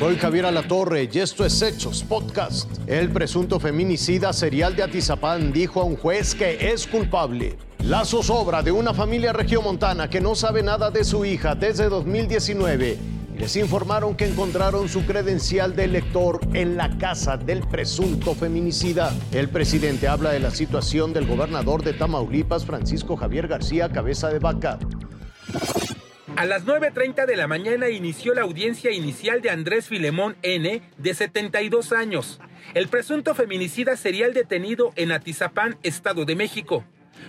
Soy Javier Alatorre y esto es Hechos Podcast. El presunto feminicida serial de Atizapán dijo a un juez que es culpable. La zozobra de una familia regiomontana que no sabe nada de su hija desde 2019 les informaron que encontraron su credencial de elector en la casa del presunto feminicida. El presidente habla de la situación del gobernador de Tamaulipas, Francisco Javier García Cabeza de Vaca. A las 9.30 de la mañana inició la audiencia inicial de Andrés Filemón N., de 72 años, el presunto feminicida serial detenido en Atizapán, Estado de México.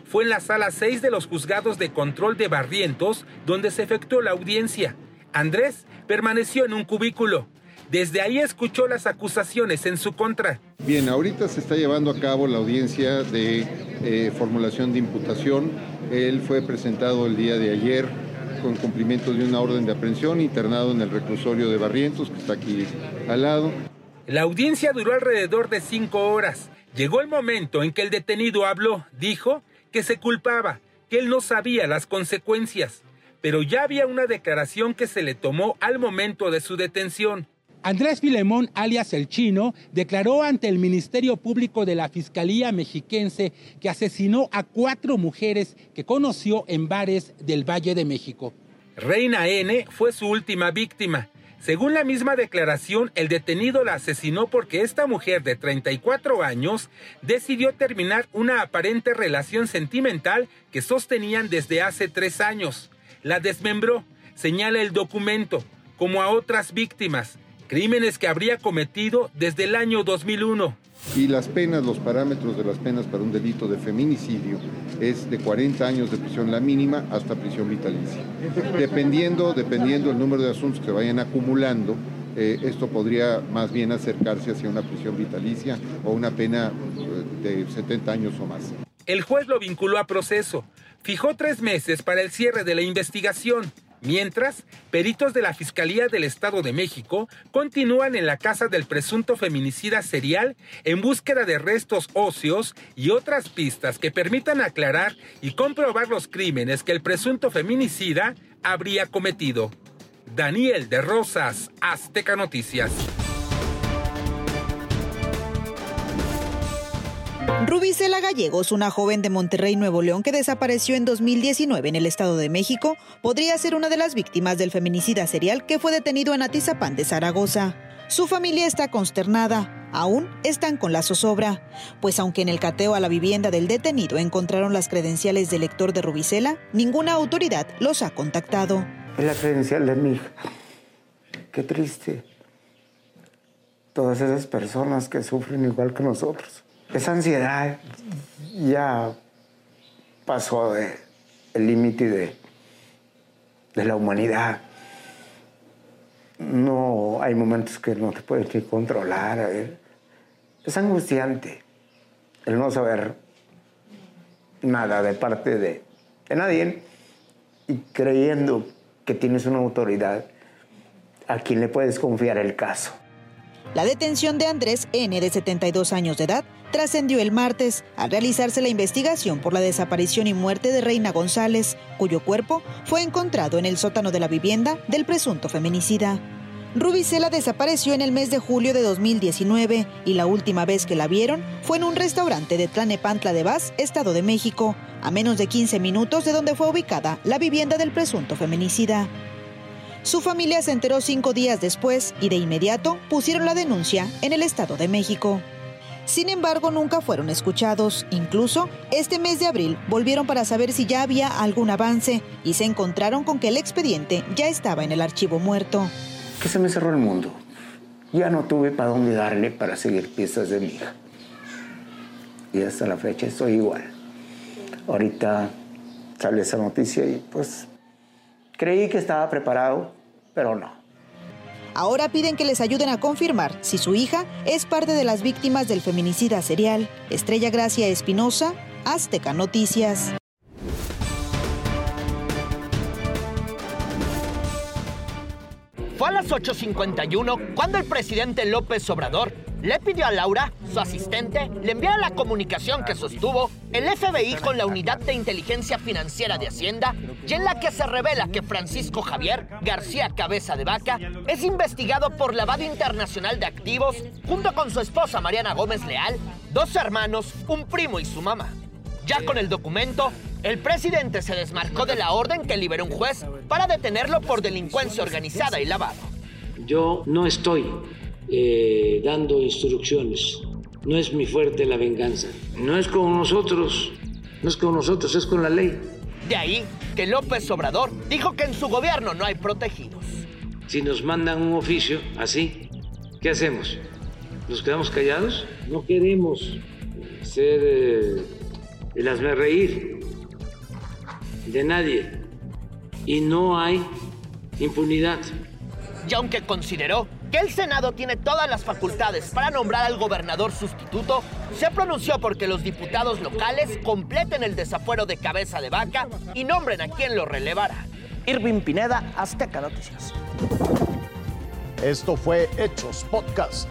Fue en la sala 6 de los juzgados de control de Barrientos donde se efectuó la audiencia. Andrés permaneció en un cubículo. Desde ahí escuchó las acusaciones en su contra. Bien, ahorita se está llevando a cabo la audiencia de eh, formulación de imputación. Él fue presentado el día de ayer con cumplimiento de una orden de aprehensión, internado en el reclusorio de Barrientos, que está aquí al lado. La audiencia duró alrededor de cinco horas. Llegó el momento en que el detenido habló, dijo que se culpaba, que él no sabía las consecuencias pero ya había una declaración que se le tomó al momento de su detención. Andrés Filemón, alias El Chino, declaró ante el Ministerio Público de la Fiscalía Mexiquense que asesinó a cuatro mujeres que conoció en bares del Valle de México. Reina N fue su última víctima. Según la misma declaración, el detenido la asesinó porque esta mujer de 34 años decidió terminar una aparente relación sentimental que sostenían desde hace tres años la desmembró, señala el documento, como a otras víctimas, crímenes que habría cometido desde el año 2001. Y las penas, los parámetros de las penas para un delito de feminicidio es de 40 años de prisión la mínima hasta prisión vitalicia. Dependiendo, dependiendo el número de asuntos que vayan acumulando, eh, esto podría más bien acercarse hacia una prisión vitalicia o una pena eh, de 70 años o más. El juez lo vinculó a proceso, fijó tres meses para el cierre de la investigación. Mientras, peritos de la Fiscalía del Estado de México continúan en la casa del presunto feminicida serial en búsqueda de restos óseos y otras pistas que permitan aclarar y comprobar los crímenes que el presunto feminicida habría cometido. Daniel de Rosas, Azteca Noticias. Rubicela Gallegos, una joven de Monterrey, Nuevo León, que desapareció en 2019 en el Estado de México, podría ser una de las víctimas del feminicida serial que fue detenido en Atizapán de Zaragoza. Su familia está consternada. Aún están con la zozobra, pues aunque en el cateo a la vivienda del detenido encontraron las credenciales del lector de Rubicela, ninguna autoridad los ha contactado. Es la credencial de mi hija. Qué triste. Todas esas personas que sufren igual que nosotros esa ansiedad ya pasó el límite de, de la humanidad. No hay momentos que no te puedes controlar. Es angustiante el no saber nada de parte de, de nadie y creyendo que tienes una autoridad a quien le puedes confiar el caso. La detención de Andrés N., de 72 años de edad, trascendió el martes al realizarse la investigación por la desaparición y muerte de Reina González, cuyo cuerpo fue encontrado en el sótano de la vivienda del presunto feminicida. Rubicela desapareció en el mes de julio de 2019 y la última vez que la vieron fue en un restaurante de Tlanepantla de Vaz, Estado de México, a menos de 15 minutos de donde fue ubicada la vivienda del presunto feminicida. Su familia se enteró cinco días después y de inmediato pusieron la denuncia en el Estado de México. Sin embargo, nunca fueron escuchados. Incluso, este mes de abril volvieron para saber si ya había algún avance y se encontraron con que el expediente ya estaba en el archivo muerto. Que se me cerró el mundo. Ya no tuve para dónde darle para seguir piezas de mi hija. Y hasta la fecha estoy igual. Ahorita sale esa noticia y pues Creí que estaba preparado, pero no. Ahora piden que les ayuden a confirmar si su hija es parte de las víctimas del feminicida serial. Estrella Gracia Espinosa, Azteca Noticias. a las 8.51 cuando el presidente López Obrador le pidió a Laura, su asistente, le enviara la comunicación que sostuvo el FBI con la Unidad de Inteligencia Financiera de Hacienda y en la que se revela que Francisco Javier García Cabeza de Vaca es investigado por lavado internacional de activos junto con su esposa Mariana Gómez Leal, dos hermanos, un primo y su mamá. Ya con el documento, el presidente se desmarcó de la orden que liberó un juez para detenerlo por delincuencia organizada y lavado. Yo no estoy eh, dando instrucciones. No es mi fuerte la venganza. No es con nosotros, no es con nosotros, es con la ley. De ahí que López Obrador dijo que en su gobierno no hay protegidos. Si nos mandan un oficio así, ¿qué hacemos? ¿Nos quedamos callados? No queremos ser eh, el hazme reír de nadie. Y no hay impunidad. Y aunque consideró que el Senado tiene todas las facultades para nombrar al gobernador sustituto, se pronunció porque los diputados locales completen el desafuero de cabeza de vaca y nombren a quien lo relevará. Irving Pineda, Azteca Noticias. Esto fue Hechos Podcast.